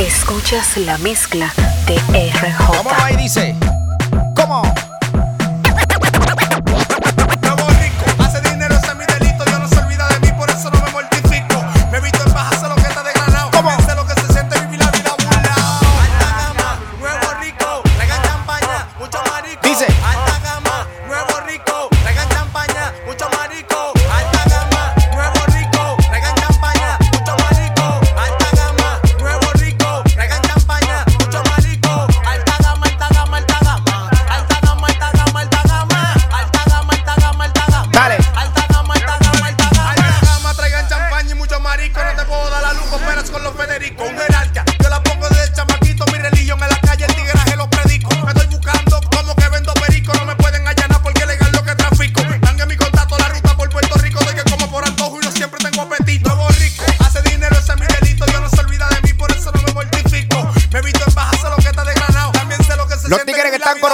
Escuchas la mezcla de RJ. ¿Cómo va y dice? ¿Cómo?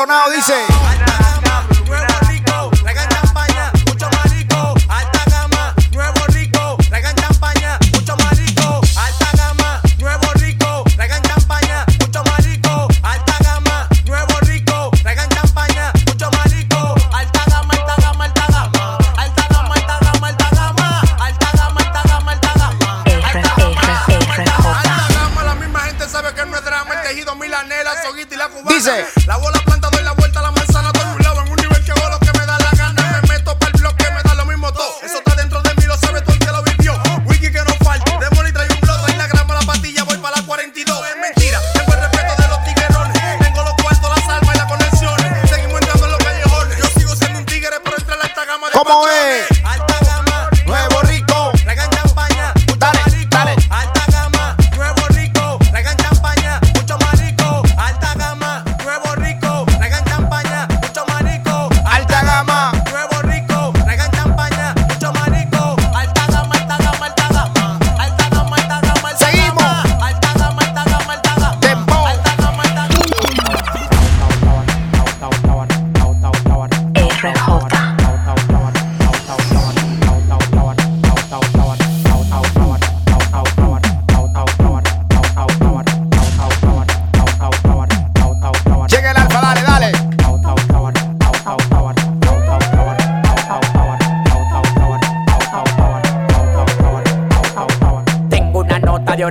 sonado dice.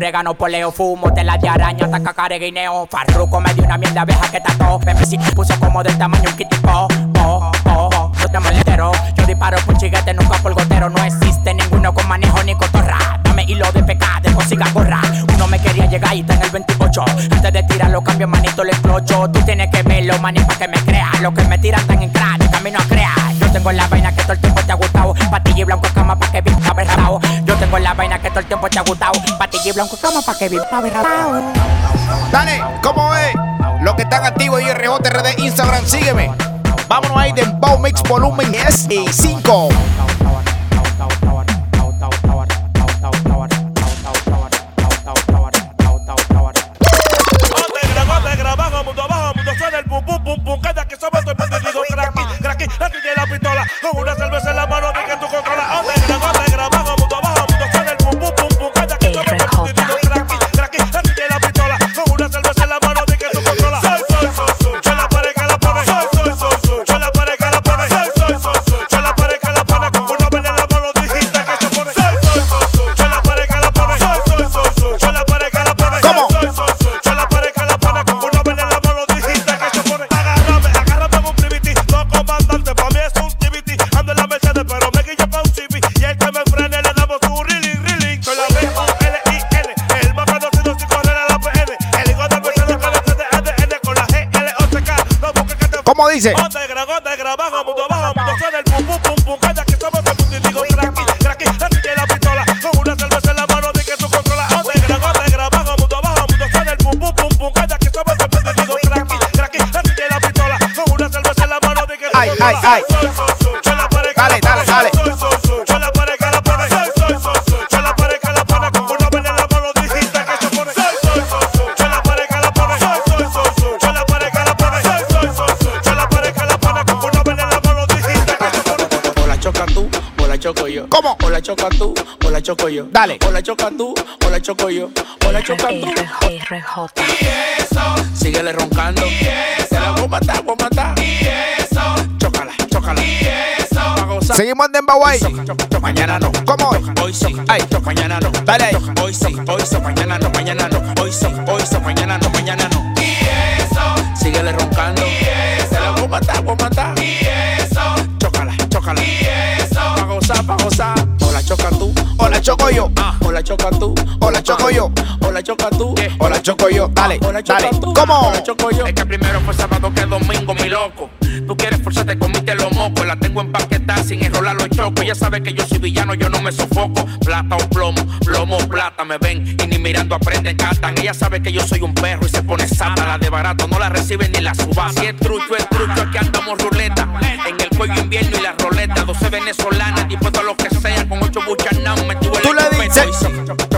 orégano, poleo, fumo, telas de araña, hasta cacare guineo. Farruco me dio una mierda abeja que tacó. si puso como del tamaño un kitipo. Oh, oh, oh, yo te molestero. Yo disparo por chiguete, nunca por gotero. No existe ninguno con manejo ni cotorra. Dame hilo de pecado, de consiga borrar. Uno me quería llegar y está en el 28. Antes de tirarlo, cambio manito, le explocho. Tú tienes que verlo, maní, pa' que me creas. Lo que me tiran tan en cráneo, camino a crear. Yo tengo la vaina que todo el tiempo te ha gustado. Patilla y blanco cama pa' que vista, tengo la vaina que todo el tiempo te ha gustado. Patillo blanco como pa' que viva berratao. Dale, ¿cómo es? Los que están activos y RJRD Instagram, sígueme. Vámonos ahí de Bow Mix Volumen S5. ¿Cómo? O la choca tú, o la choco yo. Dale. O la choca tú, o la choco yo. O la choca tú. RJ. Y eso. Síguele roncando. Y eso. la voy a matar, voy a matar. Y eso. Chócala, chócala. Y eso. Seguimos en Bawai. Mañana no. ¿Cómo? Hoy sí. Ay, mañana no. Dale ahí. Hoy sí. Hoy sí. Mañana no. Mañana no. Hoy sí. Hoy sí. Mañana no. Mañana no. Y eso. Síguele roncando. Y eso. Se la voy a matar, voy a matar. Y eso. Chócala, chócala. Y eso gozar, pa' gozar. O la choca tú, O la choco yo. ah, o la choca tú, O la choco yo. o la choca tú, O la choco yo. Dale, dale. ¿Cómo? Es que primero fue sábado que domingo, mi loco. Tú quieres forzarte, comiste los mocos. La tengo sin enrolar los chocos. Ya sabes que yo soy villano, yo no me sofoco. Plata o plomo, plomo o plata me ven. Y ni mirando aprenden, catan. Ella sabe que yo soy un perro y se pone sata. La de barato no la reciben ni la suba. Si es trucho, es trucho, aquí andamos ruleta. En el cuello invierno y la roleta. 12 venezolanas, dispuesto a lo que sea. Con ocho buchanas, me tuve Tú le dices.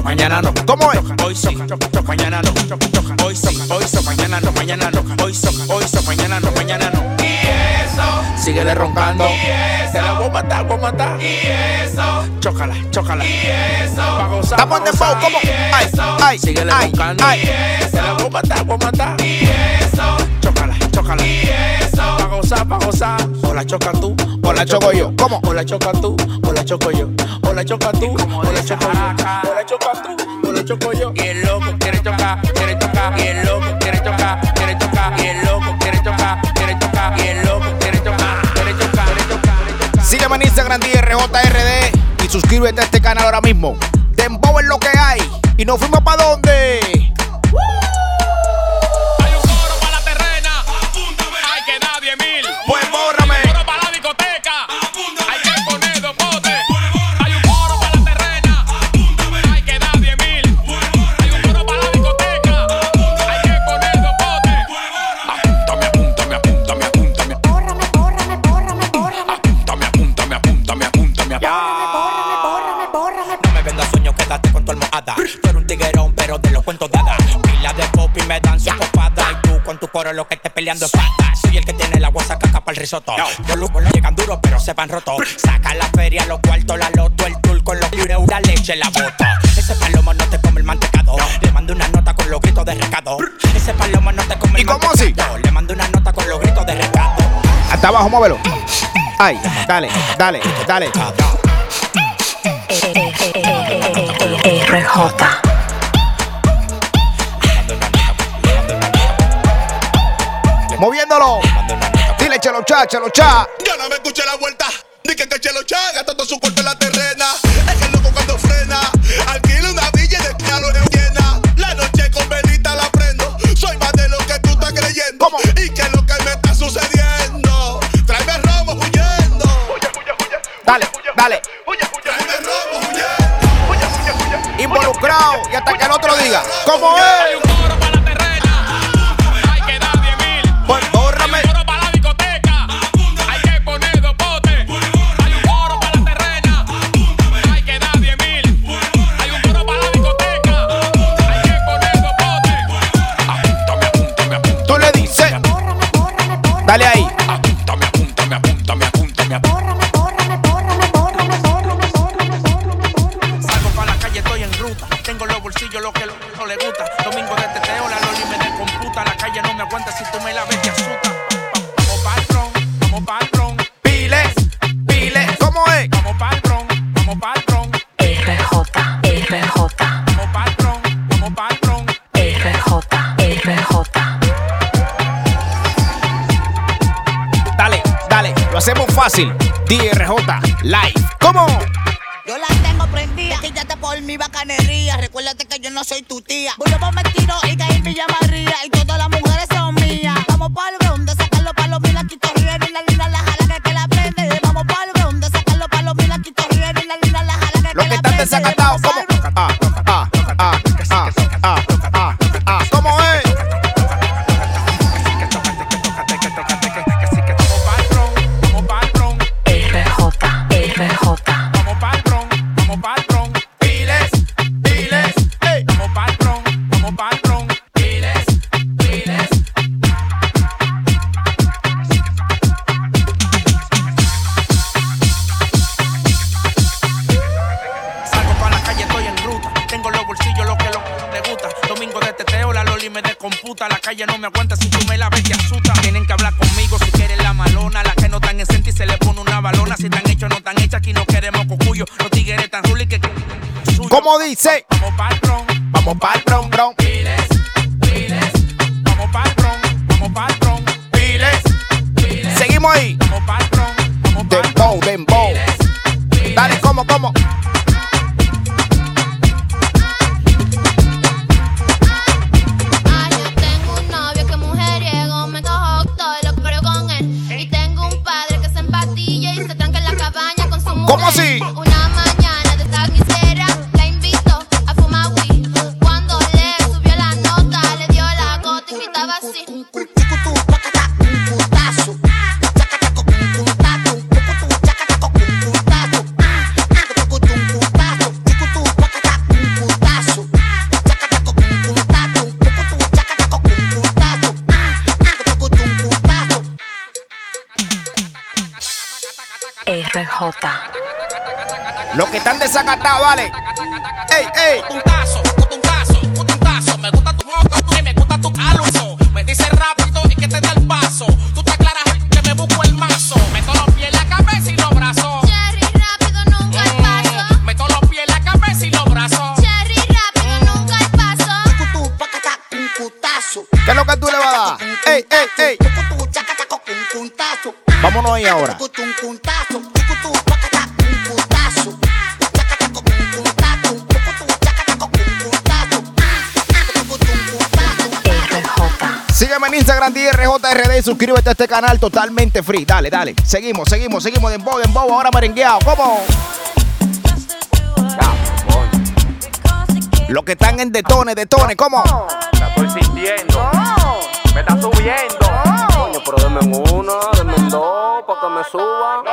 Mañana no. ¿Cómo es? Hoy sí, mañana no. Hoy sí, hoy sí, mañana no, mañana no. Hoy sí, hoy sí, mañana no, mañana no. Síguele roncando. Se la voy a matar, voy a matar. Chócala, chócala. Pa' gozar, Estamos en Dembow. ¿Cómo? Ay, ay, Síguele ay, roncando. ay. Se la voy a matar, voy a matar. Chócala, chócala. Pa' gozar, pa' gozar. O la choca tú, O la choco yo. ¿Cómo? o la choca tú, o la choco yo. O la choca tú, o la choco yo. O la choca tú, o la choco yo. Y el loco quiere chocar, quiere chocar. Y el loco Sígueme en Instagram DRJRD y suscríbete a este canal ahora mismo. Dembow es lo que hay. Y nos fuimos para dónde? Peleando. Soy el que tiene la guasa caca para el risotto. Los lujos no llegan duros, pero se van rotos. Saca la feria, los cuartos, la loto, el tour con los libres, una leche en la bota. Ese palomo no te come el mantecado. Le mando una nota con los gritos de recado. Ese palomo no te come ¿Y el cómo así? mantecado. Le mando una nota con los gritos de recado. Hasta abajo, móvelo. Ay, dale, dale, dale. RJ. Moviéndolo. Dile chelo cha, chelo cha. Yo no me escuché la vuelta. Ni que Chelo Cha gasta todo su cuarto en la terrena. Es el loco cuando frena. Alquila una villa y de lo llena. La noche con velita la prendo. Soy más de lo que tú estás creyendo. ¿Cómo? Y que es lo que me está sucediendo. Tráeme robo huyendo. Dale, dale. Tráeme robo huyendo. Involucrado. Y hasta que el otro diga. ¿Cómo es? J. Light. Desacatados, vale. ¡Ey, ey! Putuntazo, putuntazo, putuntazo. Me gusta tu moco y me gusta tu aluso. Me dice rápido y que te dé el paso. Tú te aclaras que me busco el mazo. Meto los pies en la cabeza y los brazos. Cherry, rápido, nunca hay paso. Mm, Meto los pies en la cabeza y los brazos. Cherry, rápido, nunca hay paso. ¿Qué es lo que tú le vas a dar? ¡Ey, ey, ey! Vámonos ahí ahora. RJ. Sígueme en Instagram, DRJRD suscríbete a este canal totalmente free. Dale, dale. Seguimos, seguimos, seguimos. Dembow, dembow, ahora merengueado. ¿Cómo? Los que están en detone, detone, ¿cómo? La estoy sintiendo. Me está subiendo. Coño, pero denme una, denme dos, para que me suba.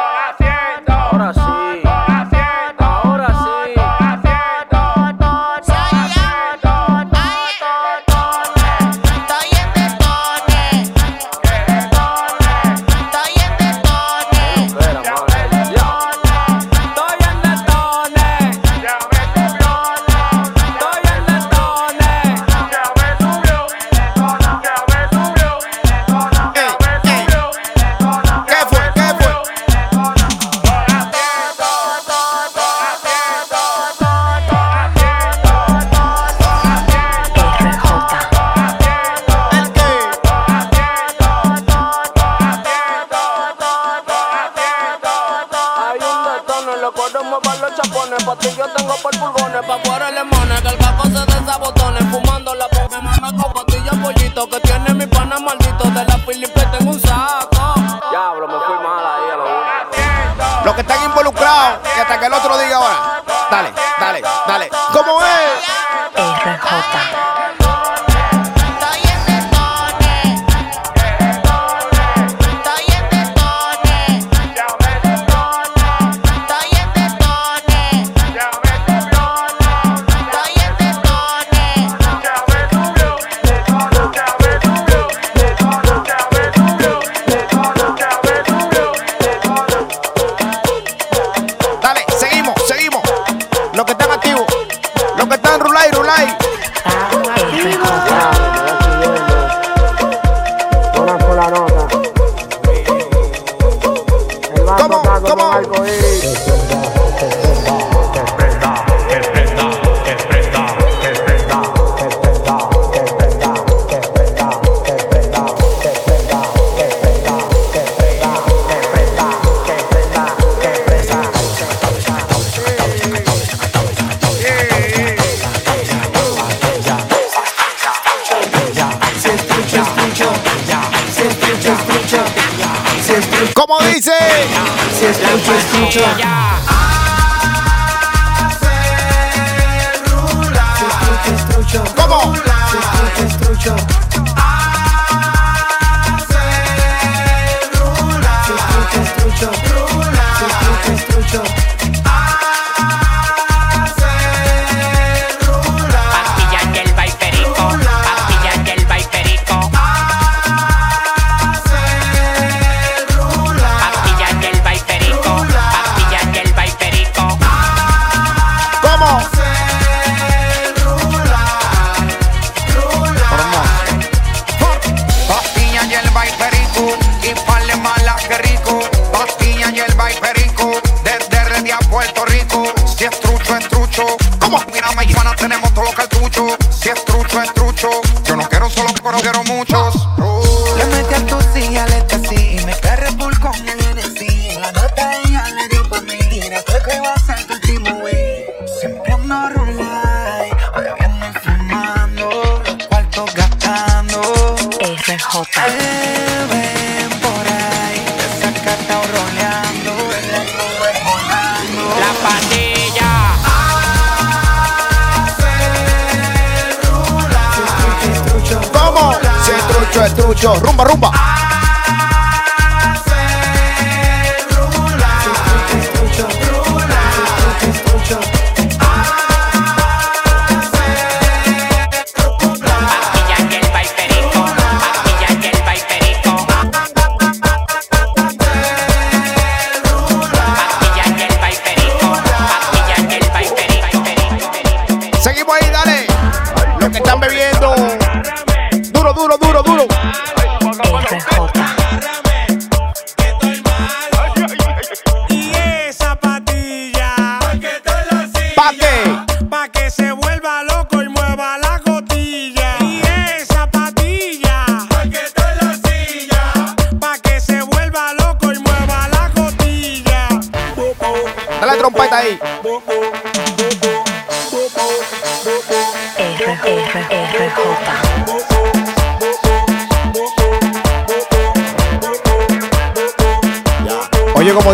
yo, Rumba, rumba.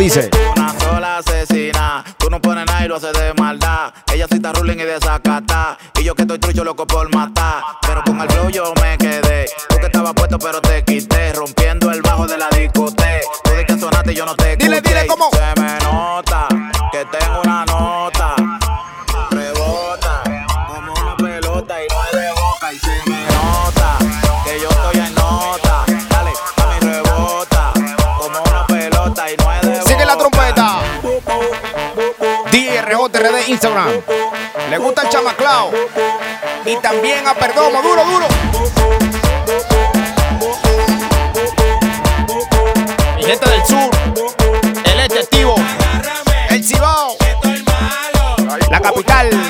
Dice. Instagram. Le gusta el chamaclao. Y también a Perdomo. Duro, duro. Mi gente del sur. El este activo. El Cibao. La capital.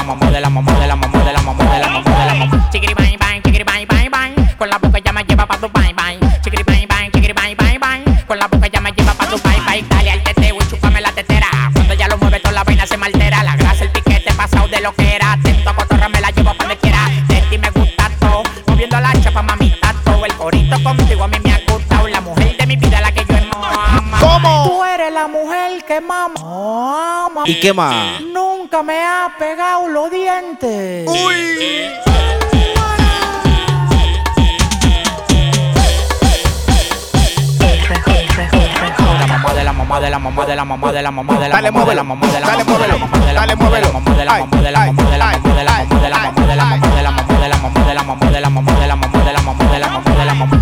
la mamá de la mamá de la mamá de la mamá de la mamá de la mamá. Chiquiri bang bang, chiquiri bang bang bang. Con la boca ya me lleva pa' tu bang. Bang Chiquiri bang bang, chiquiri bang bang bang. Con la boca ya me lleva pa' tu bang. Bang Dale al teteo y chúpame la tetera. Cuando ya lo mueve toda la vaina se me altera. La grasa, el piquete pasado de lo que era. Atento a cotorra me la llevo pa' donde quiera. De ti me gusta todo. Moviendo la chapa mamita todo El corito contigo a mí me ha gustado. La mujer de mi vida la que yo amo ¿Cómo? Tú eres la mujer que. Mama. ¿Y qué más? Nunca me ha pegado los dientes. Uy. La mamá de la mamá de la mamá de la mamá de la mamá de la Dale, mamá de la muévelo. mamá de la Dale, mamá de la muévelo. mamá de la Dale, mamá de la muévelo. mamá de la Ay, mamá de la ay, mamá de la ay, mamá de la mamá de la mamá de la mamá de la mamá de la mamá de la mamá de la mamá de la mamá de la mamá de la mamá de la mamá Mamá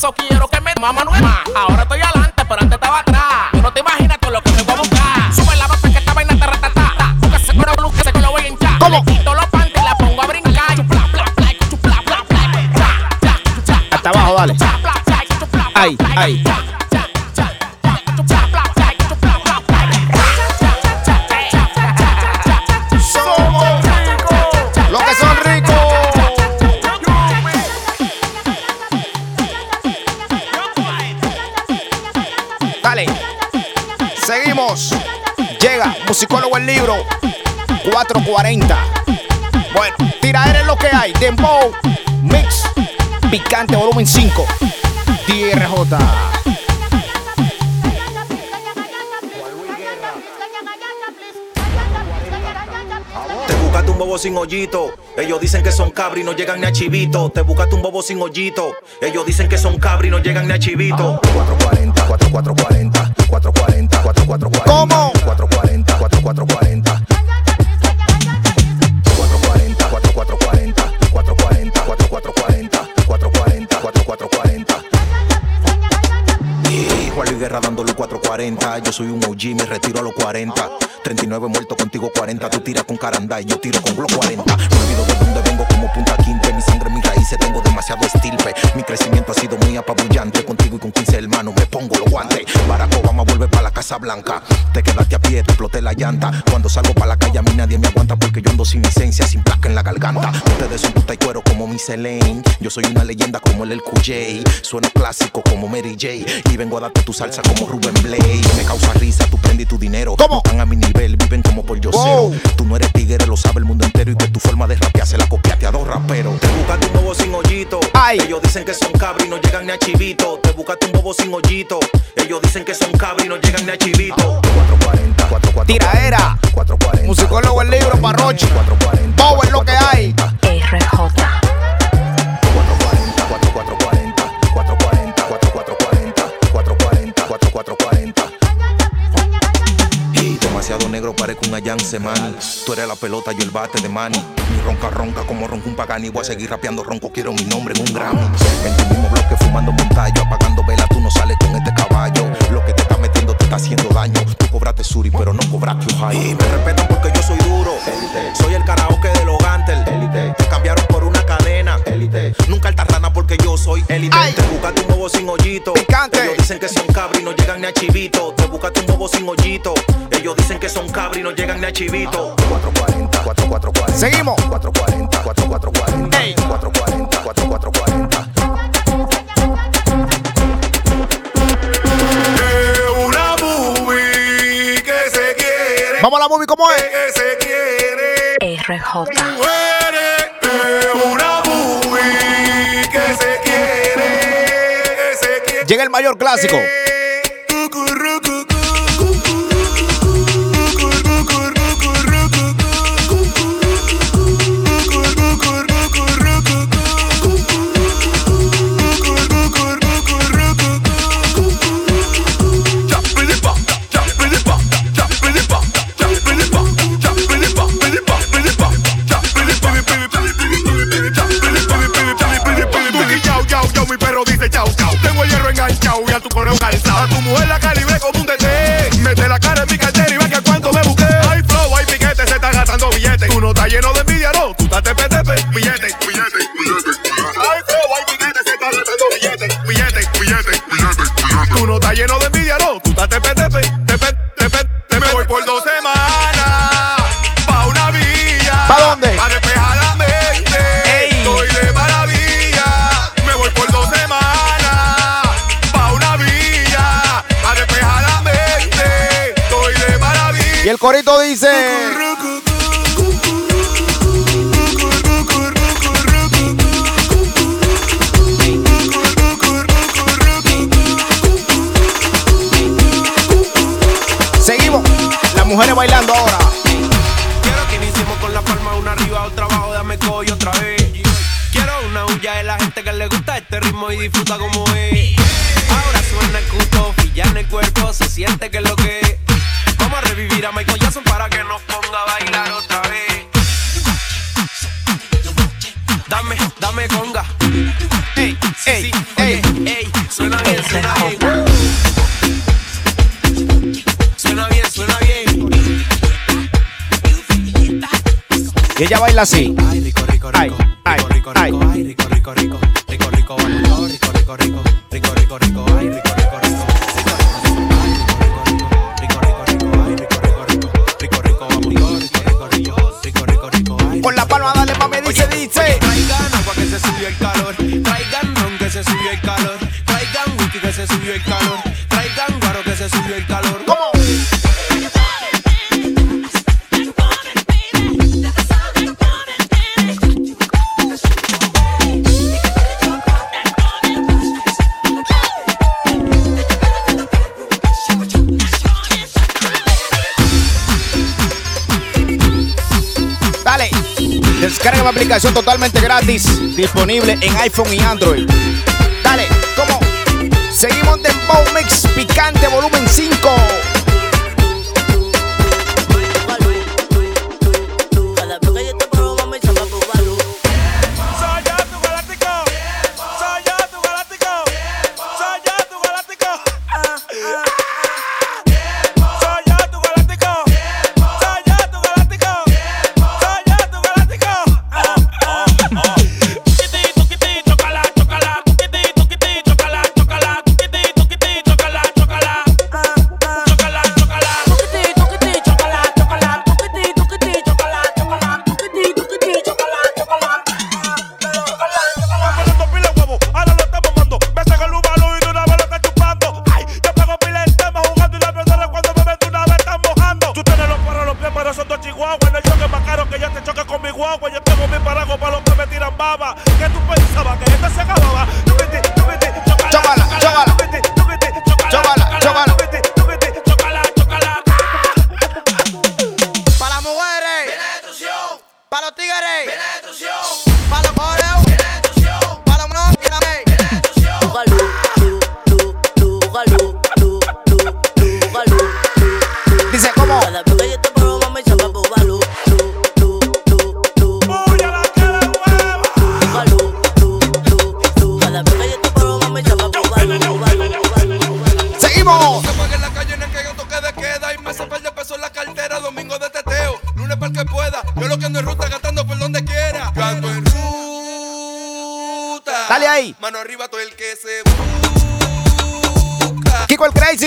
eso quiero que me mamá nueva. Ahora estoy Ellos dicen que son cabri no llegan ni a chivito. Te buscaste un bobo sin hoyito. Ellos dicen que son cabri no llegan ni a chivito. 440, 4440, 440, 4440. ¿Cómo? 440, 4440. 440, 4440, 440, 4440, 440, 4440. Y Juan Luis Guerra dándole 440. Yo soy un OG, me retiro a los 40. 39 muerto contigo 40. Tú tiras con caranda y yo tiro con Glock 40. Me olvido de dónde vengo como punta quinte. Tengo demasiado estilpe. Mi crecimiento ha sido muy apabullante. Contigo y con 15 hermanos me pongo los guantes. Barack Obama vuelve para la Casa Blanca. Te quedaste a pie, te exploté la llanta. Cuando salgo para la calle a mí nadie me aguanta porque yo ando sin licencia, sin placa en la garganta. Ustedes son puta y cuero como mi Elaine. Yo soy una leyenda como el LQJ. Suena clásico como Mary J. Y vengo a darte tu salsa como Ruben Blade. Me causa risa, tú prendí tu dinero. ¿Cómo? Están a mi nivel, viven como por yo Wow. Tú no eres tigre, lo sabe el mundo entero. Y que tu forma de rapear se la copiaste a dos raperos. Te buscaste un bobo sin hoyito. Ellos dicen que son cabri y no llegan ni a chivito. Te buscaste un bobo sin hoyito. Ellos dicen que son cabri y no llegan ni a chivito. 440, 440. Tiraera. Musicólogo el libro Parrochi. Bobo es lo que hay. RJ. 440, 440, 440, 440, 4440. Y negro parezco un Ayance Mani. Tú eres la pelota, yo el bate de Manny. Mi ronca ronca como ronca un pagani. Voy a seguir rapeando ronco, quiero mi nombre en un Grammy. En tu mismo bloque fumando montallo, apagando vela, tú no sales con este caballo. Lo que te está metiendo te está haciendo daño. Tú cobraste Suri, pero no cobraste Ohio. Y me respetan porque yo soy duro. Soy el karaoke de los Gantel. Te cambiaron por una cadena. Nunca alta rana porque yo soy élite. Te buscaste un bobo sin hoyito. Ellos dicen que son cabri y no llegan ni a chivito. Te buscaste un bobo sin hoyito. Ellos dicen que son cabri y no llegan ni a chivito. 440, 4440. Seguimos. 440, 4440. 440, 4440. Una movie que se quiere. Vamos a la movie, ¿cómo es? Que se quiere. RJ. Llega el mayor clásico. Lleno de envidia, no. Tú estás tepe, tepe, tepe, tepe. Te me voy por dos semanas. Pa' una villa. ¿Pa' dónde? Pa' despejar la mente. Estoy de maravilla. Me voy por dos semanas. Pa' una villa. Pa' despejar la mente. Estoy de maravilla. Y el corito dice. Dame, conga. Ey, ey, ey, ey, suena bien, suena bien. Suena bien, suena bien. Y ella baila así. Descarga la aplicación totalmente gratis, disponible en iPhone y Android. Dale, cómo? Seguimos de Bow Mix Picante Volumen 5. guagua. No hay choque más caro que yo te choque con mi guagua. Yo tengo mi parago para los que me tiran baba. Crazy.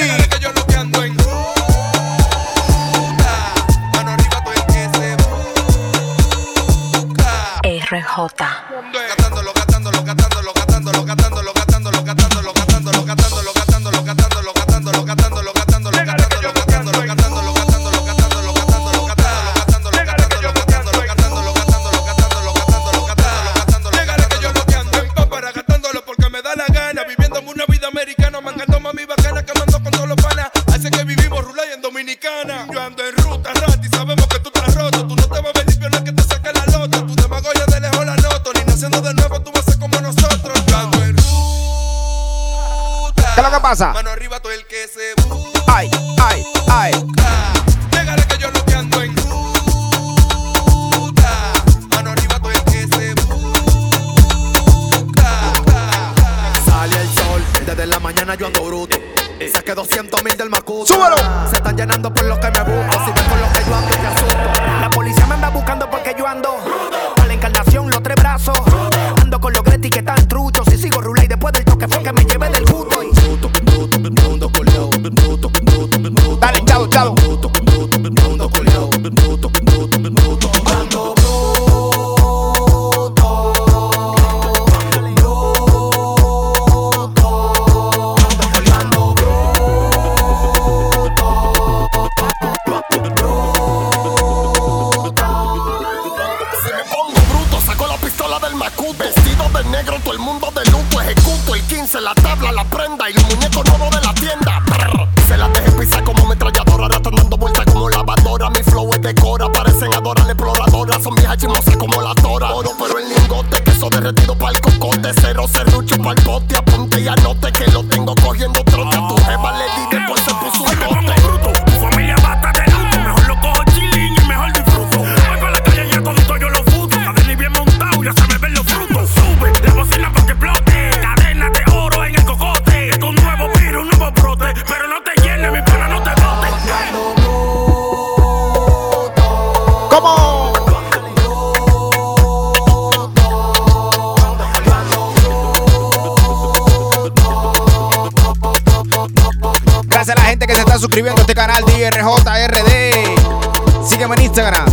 RJ. bruto. Eh, eh. Saqué 200 mil del Macuto. ¡Súbelo! Se están llenando por lo que me busco. Si me bigote, apunte y anote que lo tengo cogiendo trote. A tu jeva le diré Instagram.